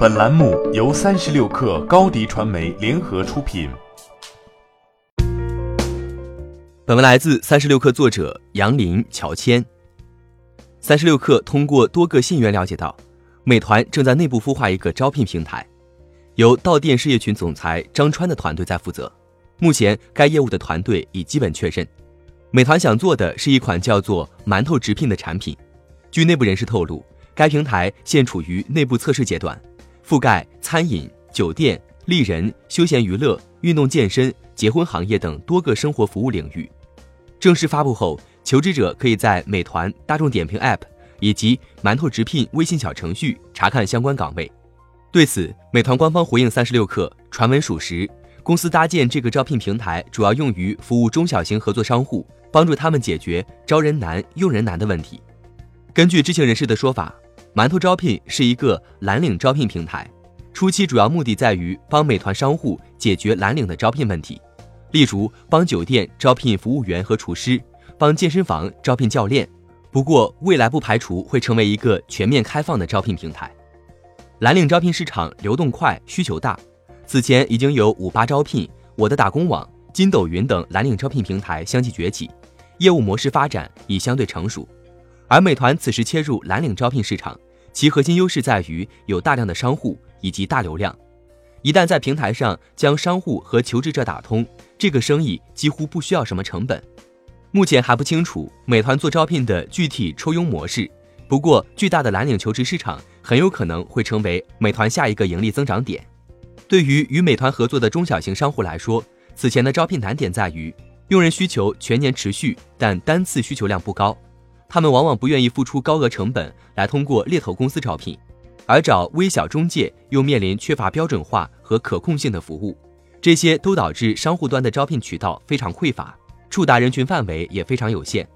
本栏目由三十六氪高低传媒联合出品。本文来自三十六氪作者杨林、乔谦。三十六氪通过多个信源了解到，美团正在内部孵化一个招聘平台，由到店事业群总裁张川的团队在负责。目前，该业务的团队已基本确认。美团想做的是一款叫做“馒头直聘”的产品。据内部人士透露，该平台现处于内部测试阶段，覆盖餐饮、酒店、丽人、休闲娱乐、运动健身、结婚行业等多个生活服务领域。正式发布后，求职者可以在美团、大众点评 App 以及馒头直聘微信小程序查看相关岗位。对此，美团官方回应三十六氪：传闻属实，公司搭建这个招聘平台主要用于服务中小型合作商户。帮助他们解决招人难、用人难的问题。根据知情人士的说法，馒头招聘是一个蓝领招聘平台，初期主要目的在于帮美团商户解决蓝领的招聘问题，例如帮酒店招聘服务员和厨师，帮健身房招聘教练。不过，未来不排除会成为一个全面开放的招聘平台。蓝领招聘市场流动快、需求大，此前已经有五八招聘、我的打工网、筋斗云等蓝领招聘平台相继崛起。业务模式发展已相对成熟，而美团此时切入蓝领招聘市场，其核心优势在于有大量的商户以及大流量。一旦在平台上将商户和求职者打通，这个生意几乎不需要什么成本。目前还不清楚美团做招聘的具体抽佣模式，不过巨大的蓝领求职市场很有可能会成为美团下一个盈利增长点。对于与美团合作的中小型商户来说，此前的招聘难点在于。用人需求全年持续，但单次需求量不高，他们往往不愿意付出高额成本来通过猎头公司招聘，而找微小中介又面临缺乏标准化和可控性的服务，这些都导致商户端的招聘渠道非常匮乏，触达人群范围也非常有限。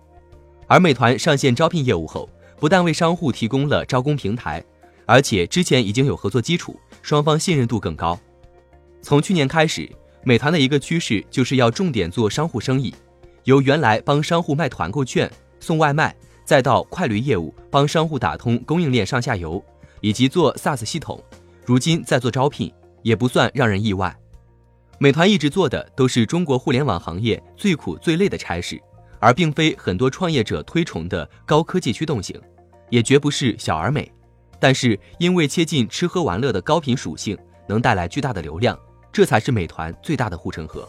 而美团上线招聘业务后，不但为商户提供了招工平台，而且之前已经有合作基础，双方信任度更高。从去年开始。美团的一个趋势就是要重点做商户生意，由原来帮商户卖团购券、送外卖，再到快驴业务帮商户打通供应链上下游，以及做 SaaS 系统，如今在做招聘，也不算让人意外。美团一直做的都是中国互联网行业最苦最累的差事，而并非很多创业者推崇的高科技驱动型，也绝不是小而美。但是因为切近吃喝玩乐的高频属性，能带来巨大的流量。这才是美团最大的护城河。